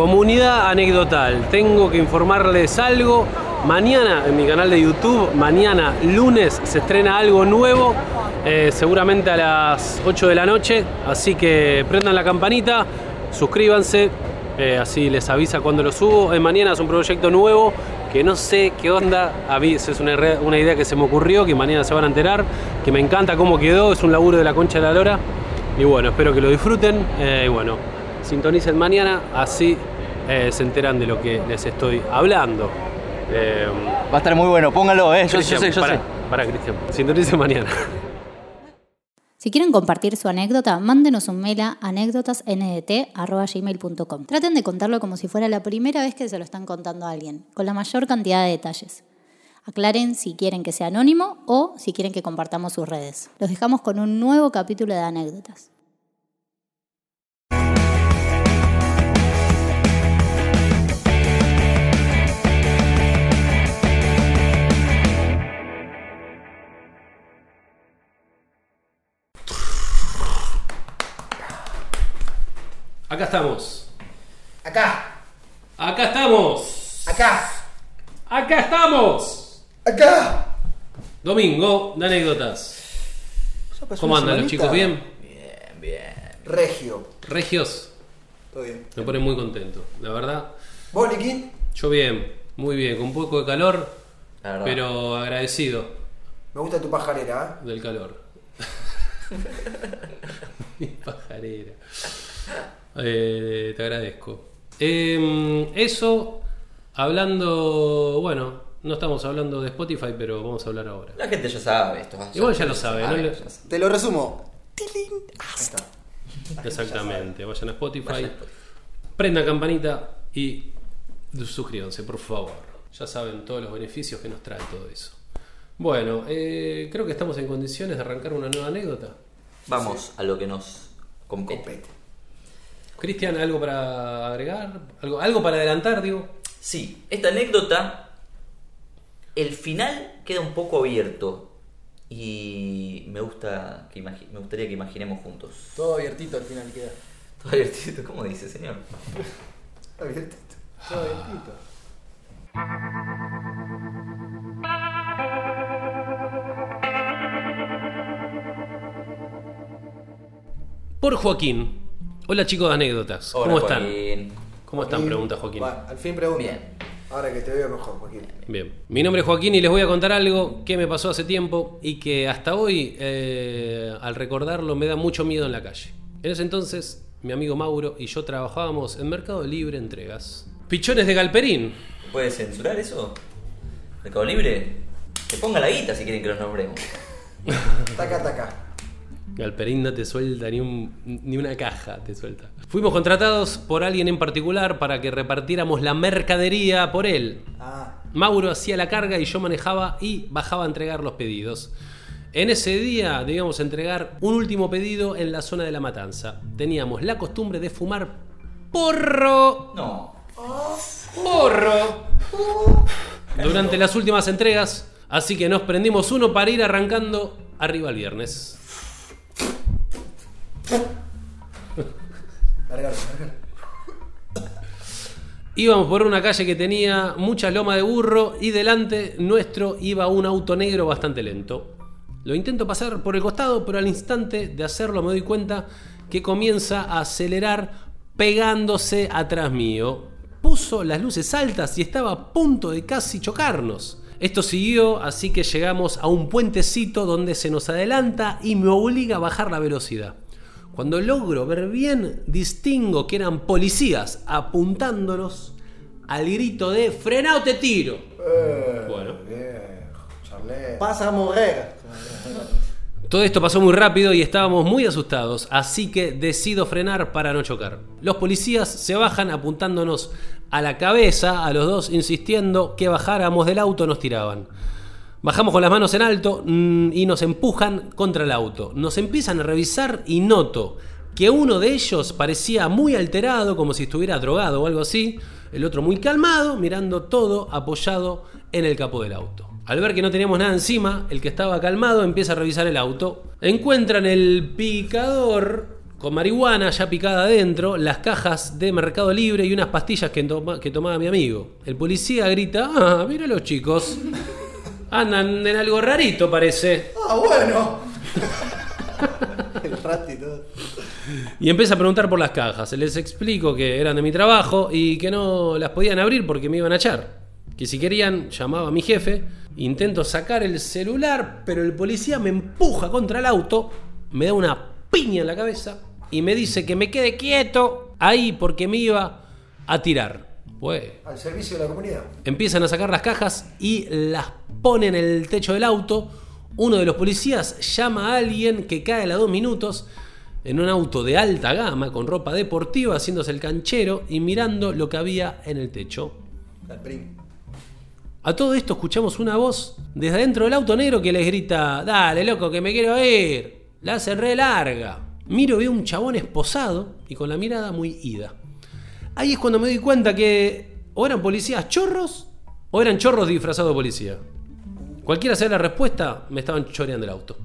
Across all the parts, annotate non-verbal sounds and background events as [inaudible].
Comunidad anecdotal, tengo que informarles algo. Mañana en mi canal de YouTube, mañana lunes, se estrena algo nuevo, eh, seguramente a las 8 de la noche. Así que prendan la campanita, suscríbanse, eh, así les avisa cuando lo subo. Eh, mañana es un proyecto nuevo que no sé qué onda. A mí es una idea que se me ocurrió, que mañana se van a enterar, que me encanta cómo quedó, es un laburo de la concha de la lora. Y bueno, espero que lo disfruten. eh, y bueno, sintonicen mañana, así eh, se enteran de lo que les estoy hablando. Eh, Va a estar muy bueno, póngalo, eh. Yo, sé, yo para, sé. para Cristian, sintonicen mañana. Si quieren compartir su anécdota, mándenos un mail a anécdotasndt.gmail.com. Traten de contarlo como si fuera la primera vez que se lo están contando a alguien, con la mayor cantidad de detalles. Aclaren si quieren que sea anónimo o si quieren que compartamos sus redes. Los dejamos con un nuevo capítulo de anécdotas. Acá estamos. Acá, Acá estamos. acá, Acá estamos. acá. Domingo de anécdotas. ¿Cómo andan los chicos? ¿Bien? Bien, bien. Regio. Regios. Todo bien. Me pone muy contento. La verdad, ¿Vos, yo bien, muy bien, con un poco de calor, La verdad. pero agradecido Me gusta tu pajarera, ¿eh? del calor. [laughs] Mi pajarera. Eh, te agradezco. Eh, eso, hablando, bueno, no estamos hablando de Spotify, pero vamos a hablar ahora. La gente ya sabe esto. Igual ya lo sabe, ¿no? ya. Te lo resumo. Exactamente, vayan a Spotify, prendan campanita y suscríbanse, por favor. Ya saben todos los beneficios que nos trae todo eso. Bueno, eh, creo que estamos en condiciones de arrancar una nueva anécdota. Vamos a lo que nos compete. Compete. Cristian, ¿algo para agregar? ¿Algo, algo para adelantar, digo? Sí, esta anécdota, el final queda un poco abierto y me gusta que me gustaría que imaginemos juntos. Todo abiertito al final queda. Todo abiertito, ¿cómo dice, señor? [laughs] Abiertito. Todo abiertito. Por Joaquín. Hola chicos de anécdotas. Hola, ¿Cómo están? Joaquín. ¿Cómo están? Pregunta Joaquín. Va, al fin pregunta. Bien. Ahora que te veo mejor, Joaquín. Bien, mi nombre es Joaquín y les voy a contar algo que me pasó hace tiempo y que hasta hoy, eh, al recordarlo, me da mucho miedo en la calle. En ese entonces, mi amigo Mauro y yo trabajábamos en Mercado Libre Entregas. Pichones de Galperín. ¿Puede censurar eso? ¿Mercado Libre? Que ponga la guita si quieren que los nombremos. [laughs] Taca, taca. Galperín no te suelta ni, un- ni una caja, te suelta. Fuimos contratados por alguien en particular para que repartiéramos la mercadería por él. Ah, Mauro hacía la carga y yo manejaba y bajaba a entregar los pedidos. En ese día debíamos entregar un último pedido en la zona de la matanza. Teníamos la costumbre de fumar porro. No. Porro. Durante las últimas entregas. Así que nos prendimos uno para ir arrancando arriba el viernes. Íbamos por una calle que tenía mucha loma de burro y delante nuestro iba un auto negro bastante lento. Lo intento pasar por el costado, pero al instante de hacerlo me doy cuenta que comienza a acelerar pegándose atrás mío. Puso las luces altas y estaba a punto de casi chocarnos. Esto siguió, así que llegamos a un puentecito donde se nos adelanta y me obliga a bajar la velocidad. Cuando logro ver bien, distingo que eran policías apuntándonos al grito de ¡Frena o te tiro! Eh, Bueno. Viejo, charlé. Pasa a morrer. Todo esto pasó muy rápido y estábamos muy asustados, así que decido frenar para no chocar. Los policías se bajan apuntándonos a la cabeza, a los dos insistiendo que bajáramos del auto, nos tiraban. Bajamos con las manos en alto mm, y nos empujan contra el auto. Nos empiezan a revisar y noto que uno de ellos parecía muy alterado, como si estuviera drogado o algo así. El otro muy calmado, mirando todo apoyado en el capó del auto. Al ver que no teníamos nada encima, el que estaba calmado empieza a revisar el auto. Encuentran el picador con marihuana ya picada adentro, las cajas de Mercado Libre y unas pastillas que, toma- que tomaba mi amigo. El policía grita, ah, mira los chicos. Andan en algo rarito, parece. Ah, bueno. [laughs] El rato y todo. Y empieza a preguntar por las cajas. Les explico que eran de mi trabajo y que no las podían abrir porque me iban a echar. Que si querían, llamaba a mi jefe. Intento sacar el celular, pero el policía me empuja contra el auto, me da una piña en la cabeza y me dice que me quede quieto ahí porque me iba a tirar. Pues Al servicio de la comunidad. empiezan a sacar las cajas y las ponen en el techo del auto. Uno de los policías llama a alguien que cae a los dos minutos en un auto de alta gama con ropa deportiva haciéndose el canchero y mirando lo que había en el techo. A todo esto escuchamos una voz desde adentro del auto negro que les grita, dale loco que me quiero ir, la hace re larga. Miro veo un chabón esposado y con la mirada muy ida. Ahí es cuando me doy cuenta que o eran policías chorros o eran chorros disfrazados de policía. Cualquiera sea la respuesta, me estaban choreando el auto.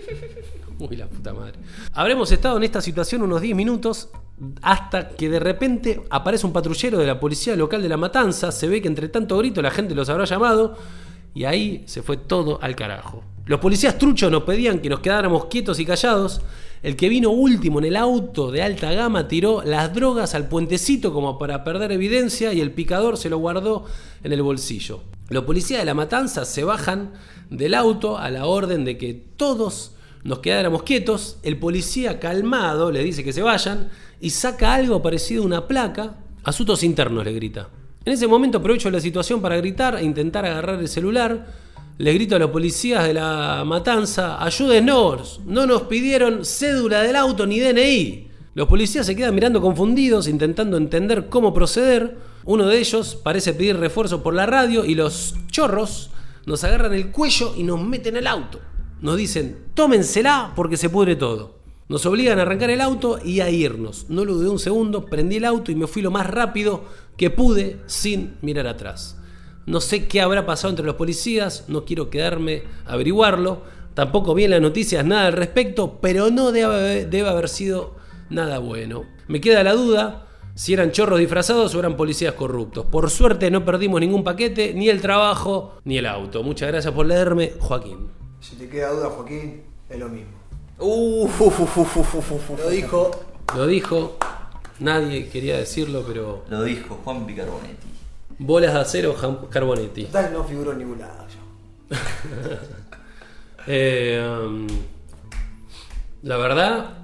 [laughs] Uy, la puta madre. Habremos estado en esta situación unos 10 minutos hasta que de repente aparece un patrullero de la policía local de La Matanza. Se ve que entre tanto grito la gente los habrá llamado y ahí se fue todo al carajo. Los policías truchos nos pedían que nos quedáramos quietos y callados. El que vino último en el auto de alta gama tiró las drogas al puentecito como para perder evidencia y el picador se lo guardó en el bolsillo. Los policías de la matanza se bajan del auto a la orden de que todos nos quedáramos quietos. El policía calmado le dice que se vayan y saca algo parecido a una placa. Asuntos internos le grita. En ese momento aprovecho la situación para gritar e intentar agarrar el celular. Le grito a los policías de la matanza, ayúdenos, no nos pidieron cédula del auto ni DNI. Los policías se quedan mirando confundidos, intentando entender cómo proceder. Uno de ellos parece pedir refuerzo por la radio y los chorros nos agarran el cuello y nos meten al auto. Nos dicen, tómensela porque se pudre todo. Nos obligan a arrancar el auto y a irnos. No lo dudé un segundo, prendí el auto y me fui lo más rápido que pude sin mirar atrás. No sé qué habrá pasado entre los policías, no quiero quedarme a averiguarlo. Tampoco vi en las noticias nada al respecto, pero no debe haber, debe haber sido nada bueno. Me queda la duda si eran chorros disfrazados o eran policías corruptos. Por suerte no perdimos ningún paquete, ni el trabajo, ni el auto. Muchas gracias por leerme, Joaquín. Si te queda duda, Joaquín, es lo mismo. Uh, fu, fu, fu. Lo dijo. Lo dijo, nadie quería decirlo, pero Lo dijo Juan Picarbonetti. Bolas de acero Carbonetti. Total, no figuró en ningún lado. yo. [laughs] Eh, um, la verdad,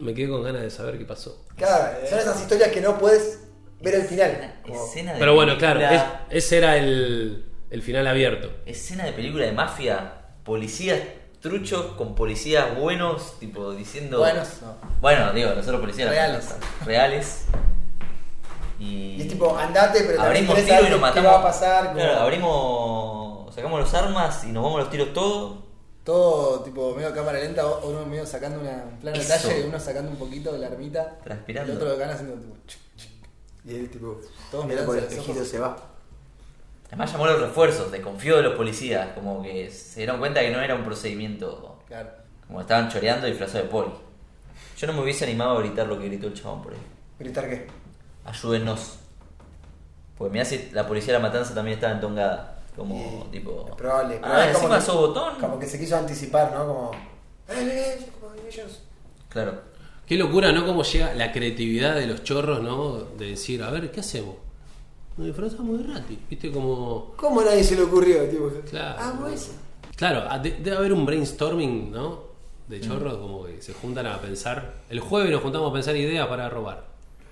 me quedé con ganas de saber qué pasó. Claro, son esas historias que no puedes ver el final. Como- Escena de Pero bueno, claro, es- ese era el, el final abierto. Escena de película de mafia, policías truchos con policías buenos, tipo diciendo. Buenos, no. Bueno, digo, los otros policías. Reales. Reales. Y. Y es tipo, andate, pero abrimos tiro y nos qué matamos. va a pasar. como- Claro, abrimos. Sacamos los armas y nos vamos a los tiros todos. Todo tipo medio cámara lenta, uno medio sacando una, un plano detalle y uno sacando un poquito de la ermita. Transpirando. Y el otro lo gana haciendo tipo. chuc, chuc. Y él tipo, Todos mira por el espejito se va. Además llamó a los refuerzos, desconfió de los policías, como que se dieron cuenta que no era un procedimiento. Claro. Como estaban choreando disfrazado de poli. Yo no me hubiese animado a gritar lo que gritó el chabón por ahí. ¿Gritar qué? Ayúdennos. Porque me hace la policía de la matanza también estaba entongada. Como tipo. Es probable. Ah, encima que- sos botón. Como que se quiso anticipar, ¿no? Como. "Eh, eh, como ellos". Claro. Qué locura, ¿no? Cómo llega la creatividad de los chorros, ¿no? De decir, a ver, ¿qué hacemos? Nos disfrazamos de Rati, ¿viste? Como... ¿Cómo a nadie se le ocurrió? Tipo, Claro. Ah, pues. Claro, de- debe haber un brainstorming, ¿no? De chorros, como que se juntan a pensar. El jueves nos juntamos a pensar ideas para robar.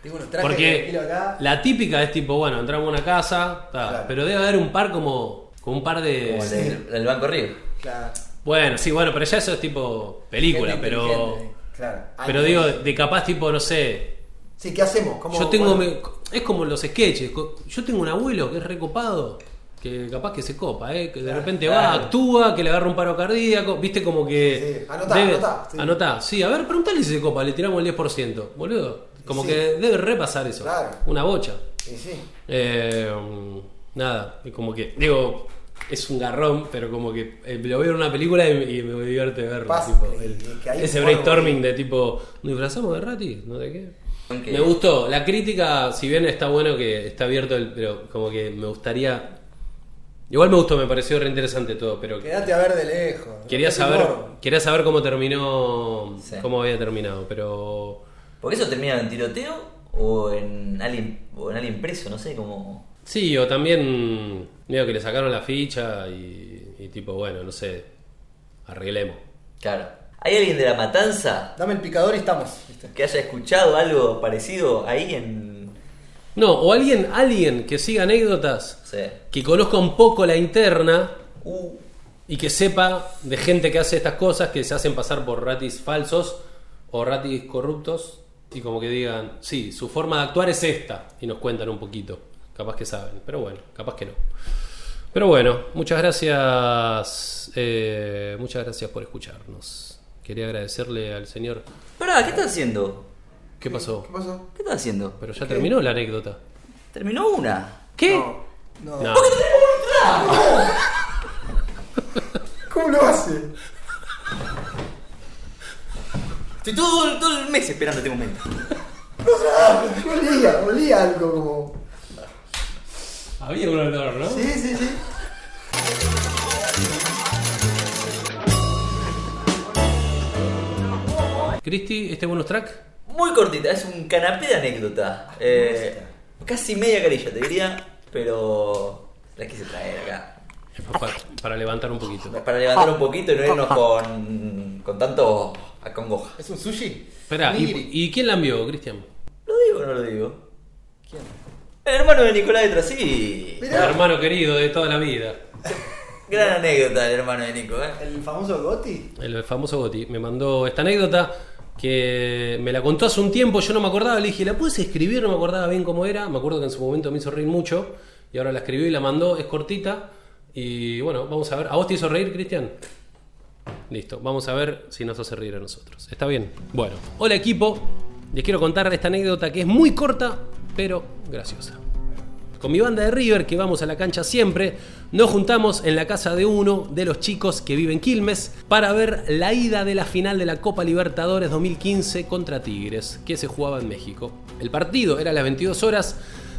Tengo unos trajes de Porque acá. la típica es tipo, bueno, entramos a una casa, ta, Claro. pero debe haber un par como, como un par de... Como el Banco Río. Claro. Bueno, sí, bueno, pero ya eso es tipo película, Gente pero... inteligente. Claro. Pero Ay, digo, de capaz tipo, no sé, Sí, ¿qué hacemos? ¿Cómo- Yo tengo. me- es como los sketches. co- Yo tengo un abuelo que es recopado. Que capaz que se copa, ¿eh? que de repente va, actúa, que le agarra un paro cardíaco, viste como que. Sí, sí. Anotá, anotá, sí. Anotá. Sí, a ver, preguntale si se copa, le tiramos el 10%, boludo. Como Sí. que debe repasar eso. Claro. Una bocha. Sí, sí. Eh, nada, como que. Digo, es un garrón, pero como que eh, lo veo en una película y, y me divierte verlo. Pasa, tipo, el- ese brainstorming de tipo, ¿nos disfrazamos de Rati? No sé qué. Me gustó. La crítica, si bien está bueno que está abierto, el, pero como que me gustaría. Igual me gustó, me pareció re interesante todo, pero Quédate a ver de lejos. quería saber, quería saber cómo terminó, Sí. cómo había terminado, pero ¿Porque eso termina en tiroteo o en alguien, o en alguien preso? No sé, como... sí, o también medio que le sacaron la ficha y, y tipo, bueno, no sé, arreglemos. Claro. ¿Hay alguien de la matanza Dame el picador y estamos. ¿viste? que haya escuchado algo parecido ahí en... No, o alguien, alguien que siga anécdotas, Sí. que conozca un poco la interna Uh, y que sepa de gente que hace estas cosas, que se hacen pasar por ratis falsos o ratis corruptos, y como que digan, sí, su forma de actuar es esta, y nos cuentan un poquito. Capaz que saben, pero bueno, capaz que no. Pero bueno, muchas gracias, eh, muchas gracias por escucharnos. Quería agradecerle al señor. Pará, ¿qué estás haciendo? ¿Qué pasó? ¿Qué pasó? ¿Qué estás haciendo? Pero ya terminó la anécdota. Terminó una. ¿Qué? No. no. No. ¿Cómo lo hace? Estoy todo, todo el mes esperando este momento. Olía, olía algo como. Había un olor, ¿no? Sí, sí, sí. Cristi, ¿este bonus track? Muy cortita, es un canapé de anécdota. Eh, casi media carilla, te diría, pero la quise traer acá. Pa- Para levantar un poquito. Para levantar un poquito y no irnos con, con tanto acongoja. ¿Es un sushi? Espera, ¿y, quién la envió, Cristian? ¿Lo digo o no lo digo? ¿Quién? El hermano de Nicolás de Trasí. El hermano querido de toda la vida. [laughs] Gran anécdota el hermano de Nico, ¿eh? ¿El famoso Gotti? El famoso Goti me mandó esta anécdota que me la contó hace un tiempo, yo no me acordaba, le dije, ¿la puedes escribir? No me acordaba bien cómo era, me acuerdo que en su momento me hizo reír mucho y ahora la escribió y la mandó, es cortita y bueno, vamos a ver, ¿a vos te hizo reír, Cristian? Listo, vamos a ver si nos hace reír a nosotros. ¿Está bien? Bueno, hola equipo, les quiero contar esta anécdota que es muy corta, pero graciosa. Con mi banda de River, que vamos a la cancha siempre, nos juntamos en la casa de uno de los chicos que vive en Quilmes para ver la ida de la final de la Copa Libertadores 2015 contra Tigres, que se jugaba en México. El partido era a las 22 horas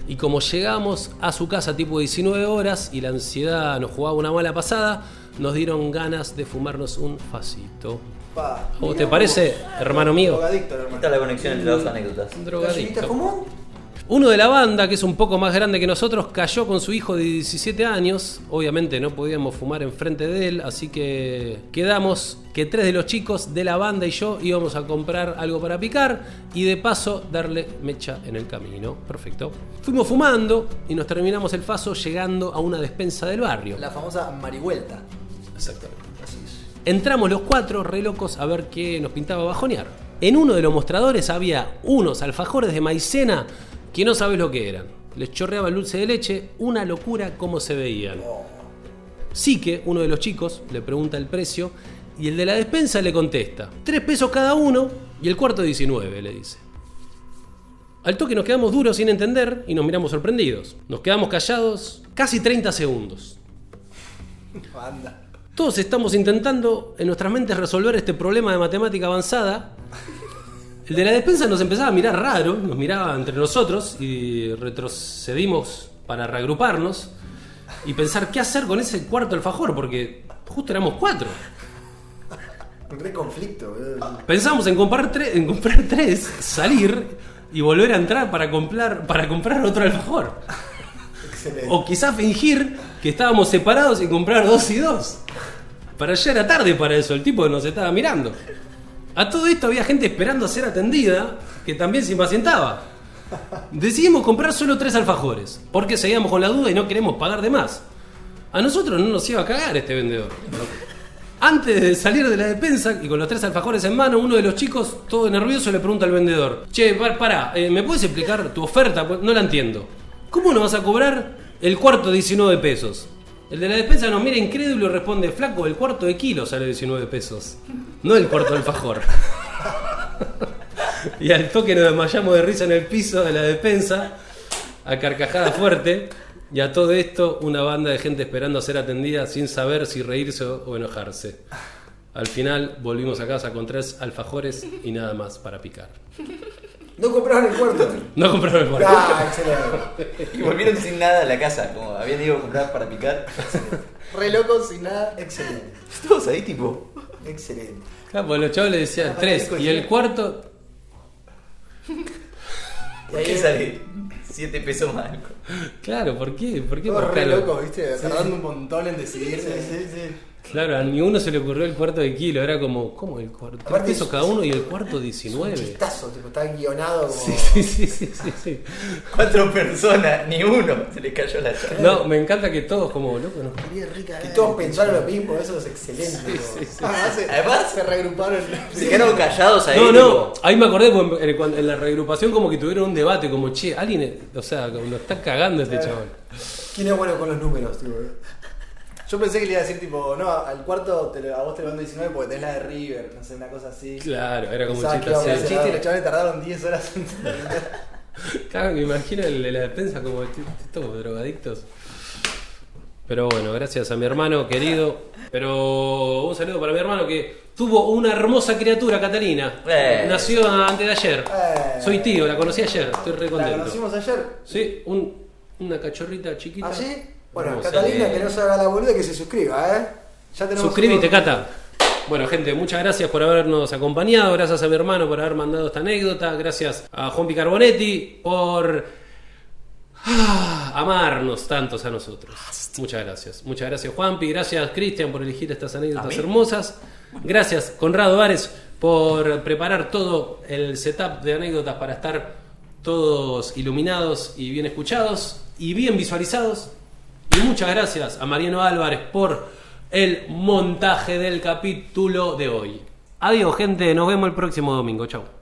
y como llegamos a su casa tipo 19 horas y la ansiedad nos jugaba una mala pasada, nos dieron ganas de fumarnos un facito. Pa. ¿A vos te parece, hermano mío? Drogadicto, hermano. está la conexión entre las dos anécdotas. Un ¿Gallinita drogadicto. común? Uno de la banda, que es un poco más grande que nosotros, cayó con su hijo de 17 años. Obviamente no podíamos fumar enfrente de él, así que quedamos que tres de los chicos de la banda y yo íbamos a comprar algo para picar y de paso darle mecha en el camino. Perfecto. Fuimos fumando y nos terminamos el paso llegando a una despensa del barrio. La famosa marihuelta. Exactamente. Entramos los cuatro re locos a ver qué nos pintaba bajonear. En uno de los mostradores había unos alfajores de maicena que no sabes lo que eran. Les chorreaba el dulce de leche, una locura cómo se veían. Sí que uno de los chicos le pregunta el precio y el de la despensa le contesta, tres pesos cada uno y el cuarto 19, le dice. Al toque nos quedamos duros sin entender y nos miramos sorprendidos. Nos quedamos callados casi 30 segundos. Anda. Todos estamos intentando en nuestras mentes resolver este problema de matemática avanzada. El de la despensa nos empezaba a mirar raro, nos miraba entre nosotros y retrocedimos para reagruparnos y pensar qué hacer con ese cuarto alfajor, porque justo éramos cuatro. Un re conflicto. Pensamos en comprar, tres, en comprar tres, salir y volver a entrar para comprar, para comprar otro alfajor. Excelente. O quizás fingir que estábamos separados y comprar dos y dos. Para ya era tarde para eso, el tipo nos estaba mirando. A todo esto había gente esperando a ser atendida que también se impacientaba. Decidimos comprar solo tres alfajores, porque seguíamos con la duda y no queremos pagar de más. A nosotros no nos iba a cagar este vendedor. Antes de salir de la despensa y con los tres alfajores en mano, uno de los chicos, todo nervioso, le pregunta al vendedor: Che, par- pará, eh, ¿me puedes explicar tu oferta? Pues No la entiendo. ¿Cómo nos vas a cobrar el cuarto 19 pesos? El de la despensa nos mira incrédulo y responde: Flaco, el cuarto de kilo sale 19 pesos. No el cuarto de alfajor. [laughs] y al toque nos desmayamos de risa en el piso de la despensa, a carcajada fuerte. Y a todo esto, una banda de gente esperando a ser atendida sin saber si reírse o enojarse. Al final volvimos a casa con tres alfajores y nada más para picar. No compraron el cuarto. [laughs] No compraron el cuarto. Ah, excelente. Y volvieron sin nada a la casa, como habían ido a comprar para picar. Re loco sin nada. Excelente. Todos ahí, tipo. Excelente. Claro, porque los chavos le decían tres. Y el cuarto, ¿Por qué sale 7 pesos más? claro, ¿por qué? ¿Por qué Todos re buscarlo? locos, viste, tardando un montón en decidirse. Sí, sí. Claro, a ninguno se le ocurrió el cuarto de kilo. Era como, ¿cómo el cuarto? Tres Aparte pesos es- cada uno y el cuarto Un 19. chistazo, tipo, está guionado como. Sí, sí, sí, sí, sí, sí. Cuatro personas, ni uno se le cayó la charla. No, me encanta que todos como, loco, nos quería rica. Y todos pensaron lo mismo, eso es excelente. Sí, tipo. sí, sí. Además, se, Además- se reagruparon. Se quedaron callados ahí. No, no, tipo, ahí me acordé porque en, cuando- en la reagrupación como que tuvieron un debate, como, che, alguien, o sea, como nos está cagando este chabón. ¿Quién es bueno con los números, tipo? Yo pensé que le iba a decir, tipo, no, al cuarto te lo- a vos te lo mando 19 porque tenés la de River, no sé, una cosa así. Claro, era como un Pensaba chiste a El así. chiste y los chavales tardaron 10 horas en. [laughs] Claro, me imagino el de la defensa como "T- estos drogadictos. Pero bueno, gracias a mi hermano querido. Pero un saludo para mi hermano que tuvo una hermosa criatura, Catalina. Eh. Nació antes de ayer. Eh. Soy tío, la conocí ayer, estoy re La contento. conocimos ayer. Sí, un, una cachorrita chiquita. ¿Así? Bueno. Catalina, Eh. que no se haga la boluda, que se suscriba, ¿eh? Ya tenemos Suscríbete, un- Cata. Bueno, gente, muchas gracias por habernos acompañado. Gracias a mi hermano por haber mandado esta anécdota. Gracias a Juan Picarbonetti por ah, amarnos tantos a nosotros. Muchas gracias. Muchas gracias, Juanpi. Gracias, Cristian, por elegir estas anécdotas hermosas. Gracias, Conrado Ares, por preparar todo el setup de anécdotas para estar todos iluminados y bien escuchados y bien visualizados. Y muchas gracias a Mariano Álvarez por el montaje del capítulo de hoy. Adiós, gente. Nos vemos el próximo domingo. Chau.